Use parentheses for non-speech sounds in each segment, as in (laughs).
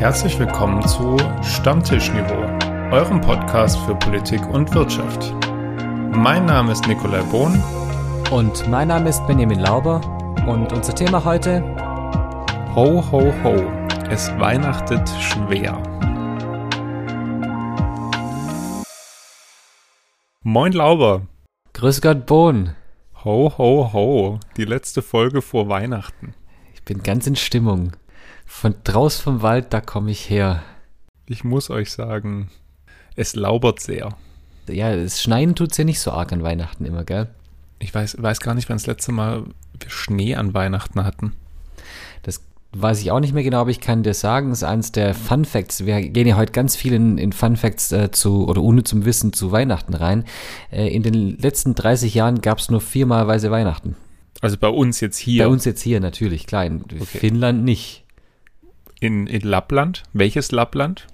Herzlich willkommen zu Stammtischniveau, eurem Podcast für Politik und Wirtschaft. Mein Name ist Nikolai Bohn. Und mein Name ist Benjamin Lauber. Und unser Thema heute? Ho, ho, ho. Es weihnachtet schwer. Moin Lauber. Grüß Gott Bohn. Ho, ho, ho. Die letzte Folge vor Weihnachten. Ich bin ganz in Stimmung. Von draus vom Wald, da komme ich her. Ich muss euch sagen, es laubert sehr. Ja, das Schneien tut es ja nicht so arg an Weihnachten immer, gell? Ich weiß, weiß gar nicht, wann das letzte Mal wir Schnee an Weihnachten hatten. Das weiß ich auch nicht mehr genau, aber ich kann dir sagen, es ist eines der Fun Facts. Wir gehen ja heute ganz viel in, in Fun Facts äh, zu, oder ohne zum Wissen zu Weihnachten rein. Äh, in den letzten 30 Jahren gab es nur viermal Weise Weihnachten. Also bei uns jetzt hier. Bei uns jetzt hier natürlich, klar. In okay. Finnland nicht. In, in Lappland? Welches Lappland?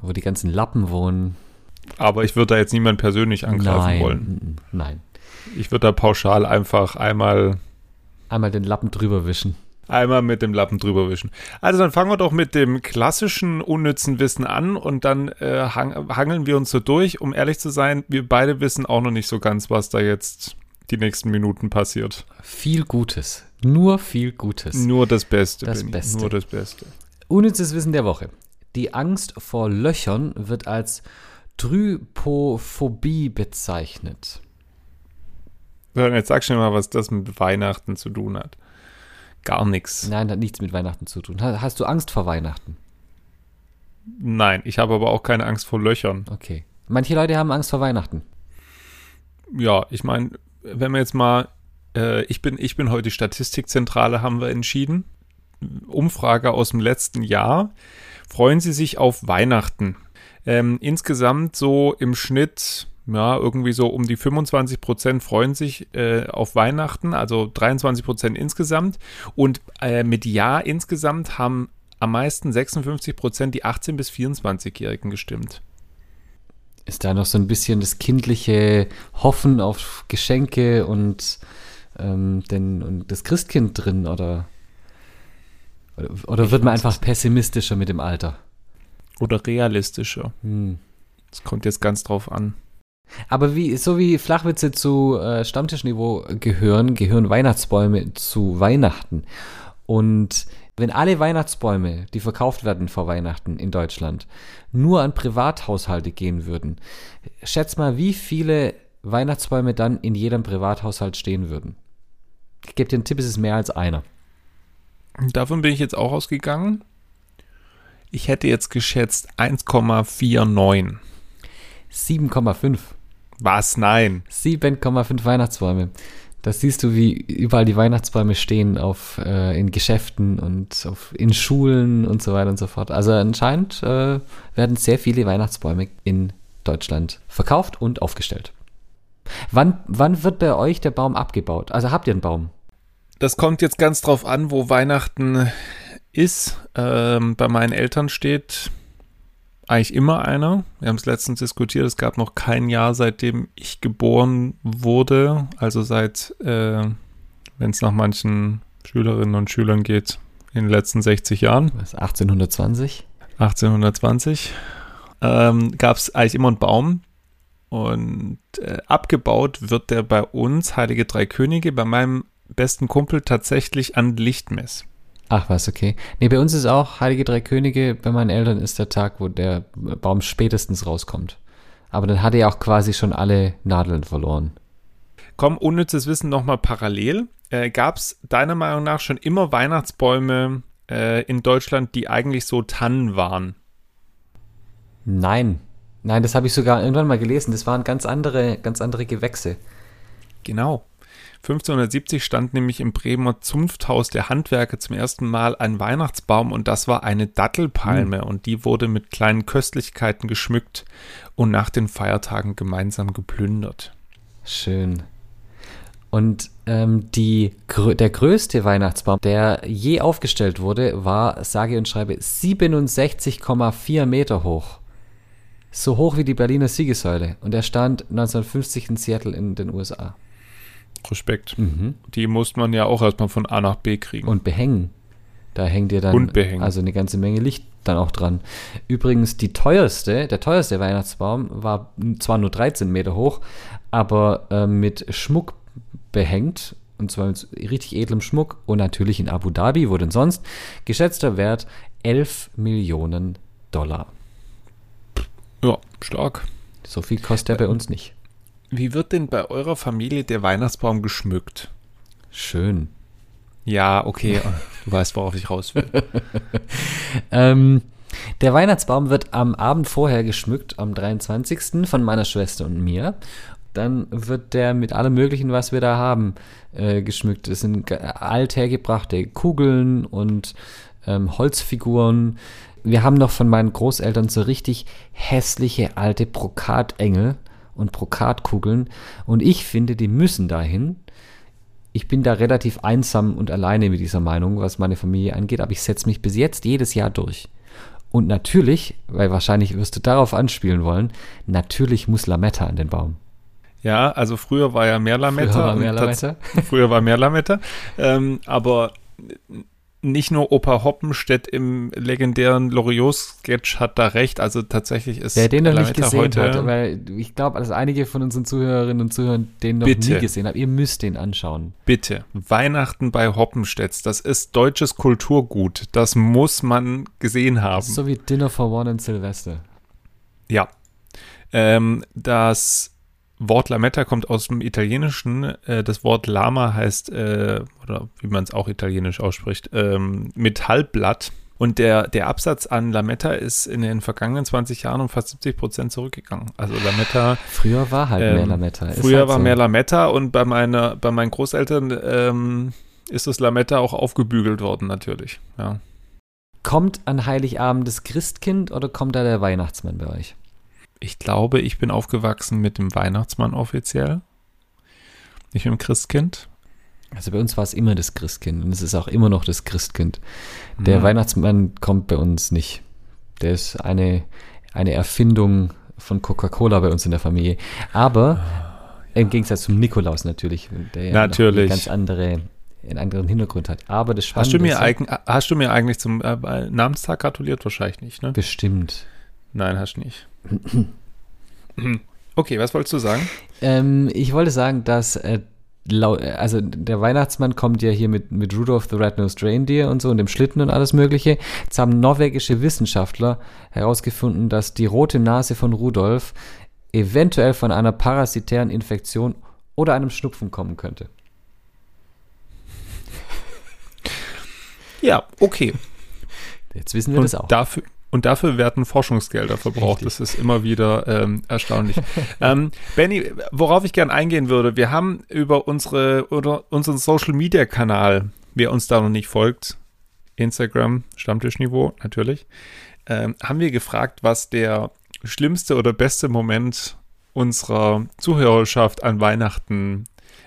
Wo die ganzen Lappen wohnen. Aber ich würde da jetzt niemand persönlich angreifen nein, wollen. Nein. Ich würde da pauschal einfach einmal. Einmal den Lappen drüber wischen. Einmal mit dem Lappen drüber wischen. Also dann fangen wir doch mit dem klassischen unnützen Wissen an und dann äh, hang, hangeln wir uns so durch. Um ehrlich zu sein, wir beide wissen auch noch nicht so ganz, was da jetzt die nächsten Minuten passiert. Viel Gutes. Nur viel Gutes. Nur das Beste. Das Beste. Nur das Beste. Unnützes Wissen der Woche. Die Angst vor Löchern wird als Trypophobie bezeichnet. So, jetzt sag schon mal, was das mit Weihnachten zu tun hat. Gar nichts. Nein, hat nichts mit Weihnachten zu tun. Hast du Angst vor Weihnachten? Nein, ich habe aber auch keine Angst vor Löchern. Okay. Manche Leute haben Angst vor Weihnachten. Ja, ich meine, wenn wir jetzt mal, äh, ich bin, ich bin heute Statistikzentrale, haben wir entschieden. Umfrage aus dem letzten Jahr. Freuen Sie sich auf Weihnachten? Ähm, insgesamt so im Schnitt, ja, irgendwie so um die 25 Prozent freuen sich äh, auf Weihnachten, also 23 Prozent insgesamt. Und äh, mit Ja insgesamt haben am meisten 56 Prozent die 18- bis 24-Jährigen gestimmt. Ist da noch so ein bisschen das kindliche Hoffen auf Geschenke und, ähm, den, und das Christkind drin, oder? Oder, oder wird man einfach pessimistischer mit dem Alter? Oder realistischer. Hm. Das kommt jetzt ganz drauf an. Aber wie, so wie Flachwitze zu äh, Stammtischniveau gehören, gehören Weihnachtsbäume zu Weihnachten. Und wenn alle Weihnachtsbäume, die verkauft werden vor Weihnachten in Deutschland, nur an Privathaushalte gehen würden, schätz mal, wie viele Weihnachtsbäume dann in jedem Privathaushalt stehen würden. Ich gebe dir einen Tipp, es ist mehr als einer. Davon bin ich jetzt auch ausgegangen. Ich hätte jetzt geschätzt 1,49. 7,5. Was? Nein. 7,5 Weihnachtsbäume. Da siehst du, wie überall die Weihnachtsbäume stehen auf, äh, in Geschäften und auf, in Schulen und so weiter und so fort. Also anscheinend äh, werden sehr viele Weihnachtsbäume in Deutschland verkauft und aufgestellt. Wann, wann wird bei euch der Baum abgebaut? Also habt ihr einen Baum? Das kommt jetzt ganz drauf an, wo Weihnachten ist. Ähm, bei meinen Eltern steht eigentlich immer einer. Wir haben es letztens diskutiert. Es gab noch kein Jahr, seitdem ich geboren wurde. Also seit, äh, wenn es nach manchen Schülerinnen und Schülern geht, in den letzten 60 Jahren. Was, 1820? 1820. Ähm, gab es eigentlich immer einen Baum. Und äh, abgebaut wird der bei uns, Heilige Drei Könige, bei meinem besten Kumpel tatsächlich an Lichtmess. Ach was, okay. Nee, bei uns ist auch Heilige Drei Könige, bei meinen Eltern ist der Tag, wo der Baum spätestens rauskommt. Aber dann hat er auch quasi schon alle Nadeln verloren. Komm, unnützes Wissen nochmal parallel. Äh, Gab es deiner Meinung nach schon immer Weihnachtsbäume äh, in Deutschland, die eigentlich so Tannen waren? Nein. Nein, das habe ich sogar irgendwann mal gelesen. Das waren ganz andere, ganz andere Gewächse. Genau. 1570 stand nämlich im Bremer Zunfthaus der Handwerker zum ersten Mal ein Weihnachtsbaum und das war eine Dattelpalme mhm. und die wurde mit kleinen Köstlichkeiten geschmückt und nach den Feiertagen gemeinsam geplündert. Schön. Und ähm, die, der größte Weihnachtsbaum, der je aufgestellt wurde, war, sage und schreibe, 67,4 Meter hoch. So hoch wie die Berliner Siegessäule. Und er stand 1950 in Seattle in den USA. Respekt. Mhm. Die muss man ja auch erstmal von A nach B kriegen. Und behängen. Da hängt ihr dann also eine ganze Menge Licht dann auch dran. Übrigens, die teuerste, der teuerste Weihnachtsbaum war zwar nur 13 Meter hoch, aber äh, mit Schmuck behängt. Und zwar mit richtig edlem Schmuck. Und natürlich in Abu Dhabi, wo denn sonst? Geschätzter Wert 11 Millionen Dollar. Ja, stark. So viel kostet er bei uns nicht. Wie wird denn bei eurer Familie der Weihnachtsbaum geschmückt? Schön. Ja, okay, (laughs) du weißt, worauf ich raus will. (laughs) Ähm, der Weihnachtsbaum wird am Abend vorher geschmückt, am 23. von meiner Schwester und mir. Dann wird der mit allem Möglichen, was wir da haben, äh, geschmückt. Es sind ge- althergebrachte Kugeln und ähm, Holzfiguren. Wir haben noch von meinen Großeltern so richtig hässliche alte Brokatengel und Brokatkugeln. Und ich finde, die müssen dahin. Ich bin da relativ einsam und alleine mit dieser Meinung, was meine Familie angeht, aber ich setze mich bis jetzt jedes Jahr durch. Und natürlich, weil wahrscheinlich wirst du darauf anspielen wollen, natürlich muss Lametta an den Baum. Ja, also früher war ja mehr Lametta. Früher war mehr Lametta. (laughs) Früher war mehr Lametta. Ähm, aber nicht nur Opa Hoppenstedt im legendären Loriot-Sketch hat da recht. Also tatsächlich ist Wer den noch nicht gesehen heute, hat, weil ich glaube, dass einige von unseren Zuhörerinnen und Zuhörern den noch Bitte. nie gesehen haben. Ihr müsst den anschauen. Bitte, Weihnachten bei Hoppenstedts, das ist deutsches Kulturgut. Das muss man gesehen haben. So wie Dinner for One und Silvester. Ja. Ähm, das Wort Lametta kommt aus dem Italienischen. Äh, das Wort Lama heißt, äh, oder wie man es auch italienisch ausspricht, ähm, Metallblatt. Und der, der Absatz an Lametta ist in den vergangenen 20 Jahren um fast 70 Prozent zurückgegangen. Also Lametta, Früher war halt mehr Ähm, Lametta. Ist früher halt war so. mehr Lametta und bei, meiner, bei meinen Großeltern ähm, ist das Lametta auch aufgebügelt worden natürlich. Ja. Kommt an Heiligabend das Christkind oder kommt da der Weihnachtsmann bei euch? Ich glaube, ich bin aufgewachsen mit dem Weihnachtsmann offiziell. Nicht mit dem Christkind. Also bei uns war es immer das Christkind und es ist auch immer noch das Christkind. Der Mhm. Weihnachtsmann kommt bei uns nicht. Der ist eine, eine Erfindung von Coca-Cola bei uns in der Familie. Aber im Gegensatz zum Nikolaus natürlich, der ja Natürlich. eine ganz andere, einen anderen Hintergrund hat. Aber das Spannende Hast du, mir ist ja- eigen, hast du mir eigentlich zum äh, Namenstag gratuliert? Wahrscheinlich nicht, ne? bestimmt. Nein, hast du nicht. (laughs) okay, was wolltest du sagen? Ähm, ich wollte sagen, dass äh, also der Weihnachtsmann kommt ja hier mit, mit Rudolph the Red-Nosed Reindeer und so und dem Schlitten und alles mögliche. Jetzt haben norwegische Wissenschaftler herausgefunden, dass die rote Nase von Rudolf eventuell von einer parasitären Infektion oder einem Schnupfen kommen könnte. Ja, okay. Jetzt wissen wir Und das auch. dafür, und dafür werden Forschungsgelder verbraucht. Richtig. Das ist immer wieder ähm, erstaunlich. (laughs) ähm, Benny, worauf ich gern eingehen würde, wir haben über unsere oder unseren Social Media Kanal, wer uns da noch nicht folgt, Instagram, Stammtischniveau natürlich, ähm, haben wir gefragt, was der schlimmste oder beste Moment unserer Zuhörerschaft an Weihnachten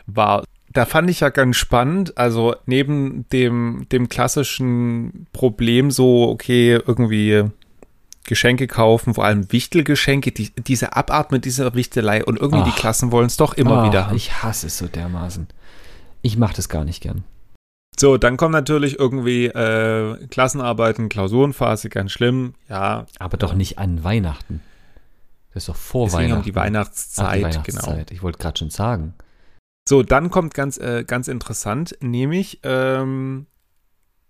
war. Da fand ich ja ganz spannend, also neben dem, dem klassischen Problem so, okay, irgendwie Geschenke kaufen, vor allem Wichtelgeschenke, die, diese Abart mit dieser Wichtelei und irgendwie die Ach. Klassen wollen es doch immer Ah, wieder haben. Ich hasse es so dermaßen. Ich mache das gar nicht gern. So, dann kommen natürlich irgendwie äh, Klassenarbeiten, Klausurenphase, ganz schlimm. Ja, Aber doch nicht an Weihnachten. Das ist doch vor deswegen Weihnachten. um die Ach, Weihnachtszeit, die genau. Weihnachtszeit. Ich wollte gerade schon sagen. So, dann kommt ganz, äh, ganz interessant, nämlich ähm,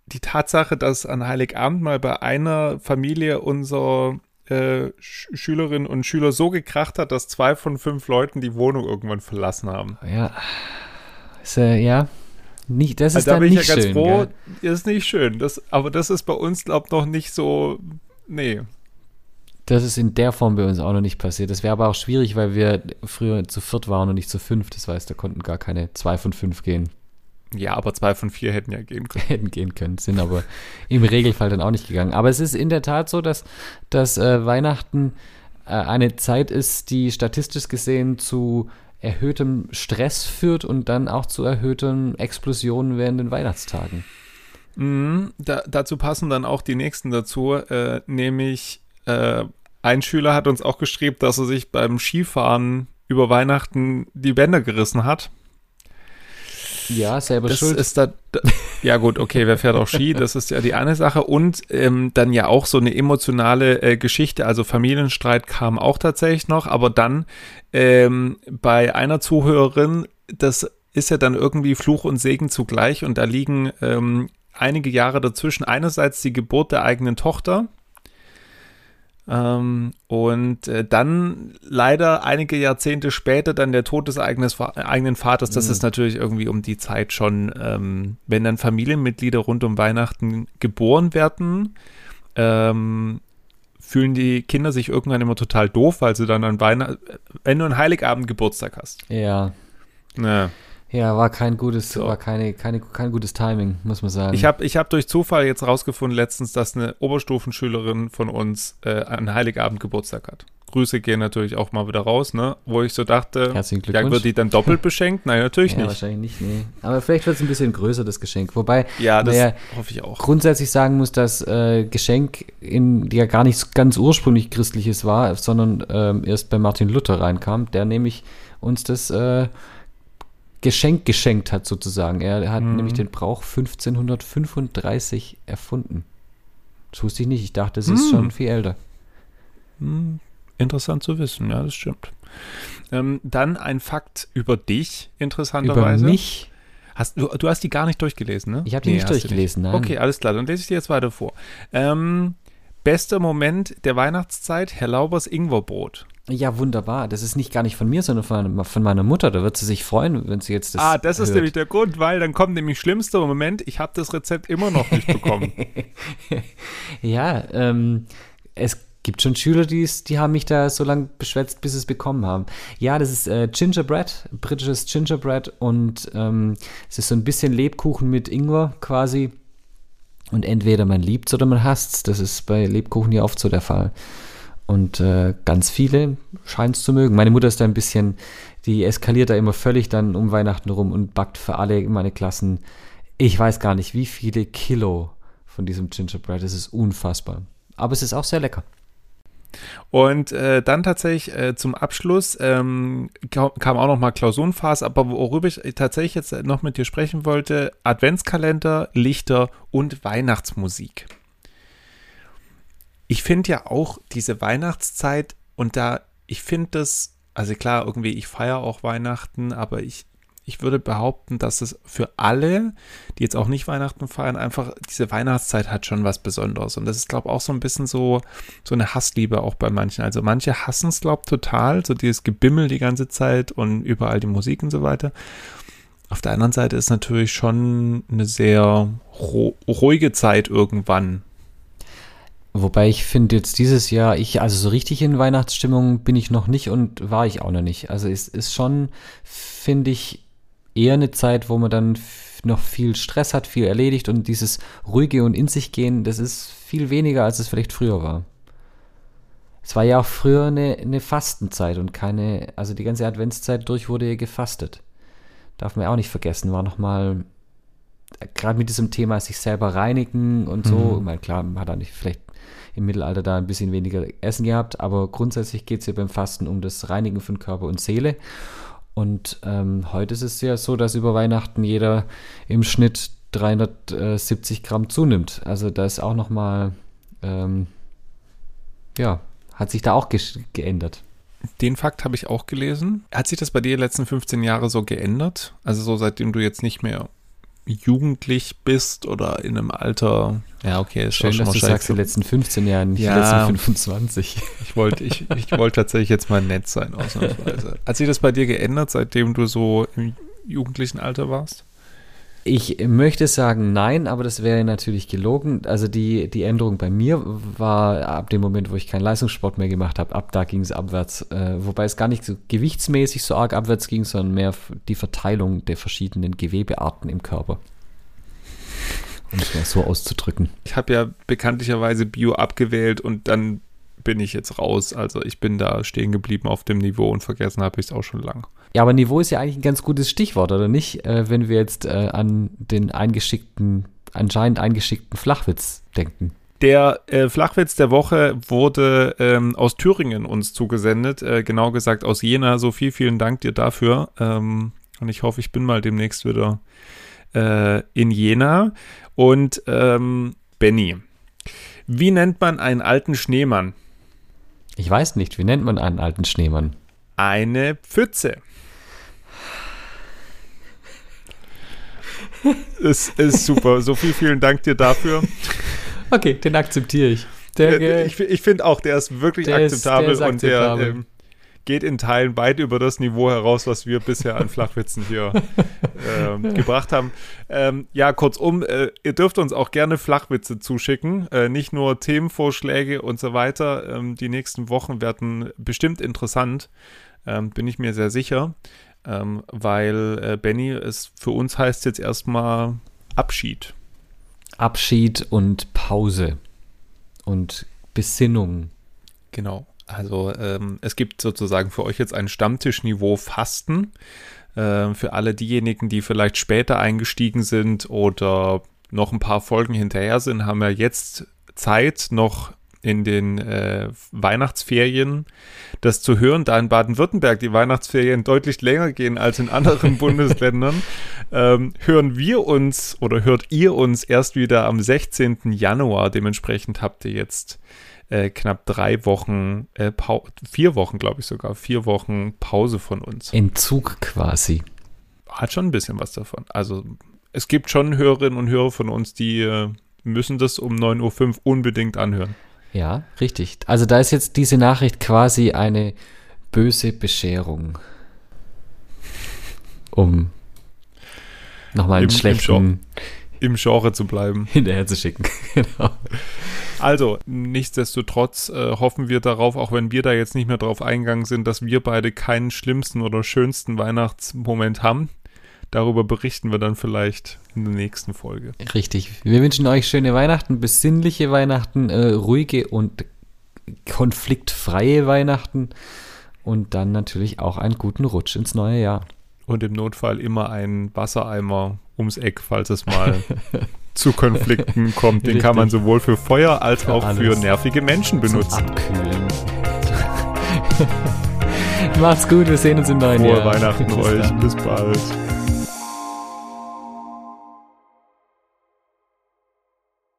die Tatsache, dass an Heiligabend mal bei einer Familie unser äh, Sch Schülerinnen und Schüler so gekracht hat, dass zwei von fünf Leuten die Wohnung irgendwann verlassen haben. Ja. Ist, äh, ja. Nicht, das ist Also da bin ich nicht ja ganz schön. froh. Gell? Ist nicht schön. Das, aber das ist bei uns, glaube ich, noch nicht so. Nee. Das ist in der Form bei uns auch noch nicht passiert. Das wäre aber auch schwierig, weil wir früher zu viert waren und nicht zu fünf. Das heißt, da konnten gar keine zwei von fünf gehen, Ja, aber zwei von vier hätten ja gehen können. (laughs) hätten gehen können, sind aber im Regelfall dann auch nicht gegangen. Aber es ist in der Tat so, dass, dass äh, Weihnachten äh, eine Zeit ist, die statistisch gesehen zu erhöhtem Stress führt und dann auch zu erhöhten Explosionen während den Weihnachtstagen. Mhm, da, dazu passen dann auch die nächsten dazu, äh, nämlich äh, ein Schüler hat uns auch geschrieben, dass er sich beim Skifahren über Weihnachten die Bänder gerissen hat. Ja, selber Das schuld. ist da, da Ja gut, okay, wer fährt auch Ski? Das ist ja die eine Sache. Und ähm, dann ja auch so eine emotionale äh, Geschichte. Also Familienstreit kam auch tatsächlich noch, aber dann ähm, bei einer Zuhörerin, das ist ja dann irgendwie Fluch und Segen zugleich und da liegen ähm, einige Jahre dazwischen. Einerseits die Geburt der eigenen Tochter ähm, und äh, dann leider einige Jahrzehnte später dann der Tod des eigenen, eigenen Vaters. Das mhm. ist natürlich irgendwie um die Zeit schon, ähm, wenn dann Familienmitglieder rund um Weihnachten geboren werden. Ähm, fühlen die Kinder sich irgendwann immer total doof, weil sie dann an Weihnachten, wenn du einen Heiligabend Geburtstag hast. Ja. Ja. Ja, war kein gutes, so. war keine, keine, kein gutes Timing, muss man sagen. Ich habe ich hab durch Zufall jetzt rausgefunden letztens, dass eine Oberstufenschülerin von uns äh, an Heiligabend Geburtstag hat. Grüße gehen natürlich auch mal wieder raus, ne? Wo ich so dachte, ja, wird die dann doppelt beschenkt? Nein, natürlich (laughs) ja, nicht. wahrscheinlich nicht, nee. Aber vielleicht wird es ein bisschen größer, das Geschenk. Wobei, ja, das ja hoffe ich auch. Grundsätzlich sagen muss, dass äh, Geschenk in, ja gar nicht ganz ursprünglich christliches war, sondern ähm, erst bei Martin Luther reinkam, der nämlich uns das äh, Geschenk geschenkt hat, sozusagen. Er hat mhm. nämlich den Brauch 1535 erfunden. Das wusste ich nicht. Ich dachte, es ist mhm. schon viel älter. Mhm. Interessant zu wissen, ja, das stimmt. Ähm, dann ein Fakt über dich, interessanterweise. Über mich? Hast, du, du hast die gar nicht durchgelesen, ne? Ich habe die nee, nicht durchgelesen, nicht. nein. Okay, alles klar, dann lese ich dir jetzt weiter vor. Ähm, bester Moment der Weihnachtszeit, Herr Laubers Ingwerbrot. Ja, wunderbar. Das ist nicht gar nicht von mir, sondern von, von meiner Mutter. Da wird sie sich freuen, wenn sie jetzt das. Ah, das hört. ist nämlich der Grund, weil dann kommt nämlich schlimmster Moment. Ich habe das Rezept immer noch nicht bekommen. (laughs) ja, ähm, es gibt schon Schüler, die, die haben mich da so lange beschwätzt, bis sie es bekommen haben. Ja, das ist äh, Gingerbread, britisches Gingerbread und ähm, es ist so ein bisschen Lebkuchen mit Ingwer quasi. Und entweder man liebt es oder man hasst es. Das ist bei Lebkuchen ja oft so der Fall. Und äh, ganz viele scheint es zu mögen. Meine Mutter ist da ein bisschen, die eskaliert da immer völlig dann um Weihnachten rum und backt für alle meine Klassen, ich weiß gar nicht, wie viele Kilo von diesem Gingerbread. Das ist unfassbar. Aber es ist auch sehr lecker. Und äh, dann tatsächlich äh, zum Abschluss ähm, kam auch noch mal Klausurenphase, aber worüber ich tatsächlich jetzt noch mit dir sprechen wollte, Adventskalender, Lichter und Weihnachtsmusik ich finde ja auch diese Weihnachtszeit und da, ich finde das, also klar, irgendwie, ich feiere auch Weihnachten, aber ich, ich würde behaupten, dass es für alle, die jetzt auch nicht Weihnachten feiern, einfach diese Weihnachtszeit hat schon was Besonderes. Und das ist, glaube ich, auch so ein bisschen so, so eine Hassliebe auch bei manchen. Also manche hassen es, glaube ich, total, so dieses Gebimmel die ganze Zeit und überall die Musik und so weiter. Auf der anderen Seite ist natürlich schon eine sehr ruhige Zeit irgendwann. Wobei ich finde jetzt dieses Jahr, ich, also so richtig in Weihnachtsstimmung bin ich noch nicht und war ich auch noch nicht. Also es ist schon, finde ich, eher eine Zeit, wo man dann noch viel Stress hat, viel erledigt und dieses ruhige und in sich gehen, das ist viel weniger, als es vielleicht früher war. Es war ja auch früher eine, eine Fastenzeit und keine, also die ganze Adventszeit durch wurde ja gefastet. Darf man ja auch nicht vergessen, war nochmal, gerade mit diesem Thema sich selber reinigen und so, mhm. ich meine, klar, man hat da nicht vielleicht im Mittelalter da ein bisschen weniger Essen gehabt, aber grundsätzlich geht es ja beim Fasten um das Reinigen von Körper und Seele. Und ähm, heute ist es ja so, dass über Weihnachten jeder im Schnitt 370 Gramm zunimmt. Also da ist auch nochmal, ähm, ja, hat sich da auch ge geändert. Den Fakt habe ich auch gelesen. Hat sich das bei dir die letzten 15 Jahre so geändert? Also so seitdem du jetzt nicht mehr jugendlich bist oder in einem Alter. Ja, okay, ist schön, dass du sagst, die letzten 15 Jahre, nicht ja, die letzten 25. (laughs) Ich wollte ich, ich wollt tatsächlich jetzt mal nett sein, ausnahmsweise. Hat sich das bei dir geändert, seitdem du so im jugendlichen Alter warst? Ich möchte sagen nein, aber das wäre natürlich gelogen. Also die, die Änderung bei mir war ab dem Moment, wo ich keinen Leistungssport mehr gemacht habe, ab da ging es abwärts. Äh, wobei es gar nicht so gewichtsmäßig so arg abwärts ging, sondern mehr die Verteilung der verschiedenen Gewebearten im Körper. Um es mal so auszudrücken. Ich habe ja bekanntlicherweise Bio abgewählt und dann bin ich jetzt raus. Also ich bin da stehen geblieben auf dem Niveau und vergessen habe ich es auch schon lang. Ja, aber Niveau ist ja eigentlich ein ganz gutes Stichwort, oder nicht? Äh, wenn wir jetzt äh, an den eingeschickten, anscheinend eingeschickten Flachwitz denken. Der äh, Flachwitz der Woche wurde ähm, aus Thüringen uns zugesendet, äh, genau gesagt aus Jena. Sophie, vielen Dank dir dafür. Ähm, und ich hoffe, ich bin mal demnächst wieder äh, in Jena. Und ähm, Benny, wie nennt man einen alten Schneemann? Ich weiß nicht, wie nennt man einen alten Schneemann? Eine Pfütze. Es ist super. Sophie, vielen Dank dir dafür. Okay, den akzeptiere ich. Der, ich ich finde auch, der ist wirklich der akzeptabel ist, der ist und der ähm, geht in Teilen weit über das Niveau heraus, was wir bisher an Flachwitzen hier (laughs) ähm, gebracht haben. Ähm, ja, kurzum, äh, ihr dürft uns auch gerne Flachwitze zuschicken, äh, nicht nur Themenvorschläge und so weiter. Ähm, die nächsten Wochen werden bestimmt interessant, ähm, bin ich mir sehr sicher, ähm, weil äh, Benny, es für uns heißt jetzt erstmal Abschied. Abschied und Pause und Besinnung. Genau. Also ähm, es gibt sozusagen für euch jetzt ein Stammtischniveau Fasten. Äh, für alle diejenigen, die vielleicht später eingestiegen sind oder noch ein paar Folgen hinterher sind, haben wir jetzt Zeit, noch in den äh, Weihnachtsferien das zu hören, da in Baden-Württemberg die Weihnachtsferien deutlich länger gehen als in anderen (laughs) Bundesländern, ähm, hören wir uns oder hört ihr uns erst wieder am 16. Januar. Dementsprechend habt ihr jetzt äh, knapp drei Wochen, äh, vier Wochen, glaube ich sogar, vier Wochen Pause von uns. Entzug quasi. Hat schon ein bisschen was davon. Also es gibt schon Hörerinnen und Hörer von uns, die äh, müssen das um 9.05 Uhr unbedingt anhören. Ja, richtig. Also da ist jetzt diese Nachricht quasi eine böse Bescherung. Um nochmal einen Im, schlechten... Im, Genre zu bleiben. (laughs) Hinterher zu schicken, (laughs) genau. Also, nichtsdestotrotz äh, hoffen wir darauf, auch wenn wir da jetzt nicht mehr drauf eingegangen sind, dass wir beide keinen schlimmsten oder schönsten Weihnachtsmoment haben. Darüber berichten wir dann vielleicht in der nächsten Folge. Richtig. Wir wünschen euch schöne Weihnachten, besinnliche Weihnachten, äh, ruhige und konfliktfreie Weihnachten und dann natürlich auch einen guten Rutsch ins neue Jahr. Und im Notfall immer einen Wassereimer ums Eck, falls es mal (laughs) zu Konflikten kommt. Den Richtig. kann man sowohl für Feuer als für auch alles. für nervige Menschen benutzen. Zum Abkühlen. (laughs) Macht's gut, wir sehen uns im neuen Frohe Jahr. Weihnachten Bis euch. Dann. Bis bald.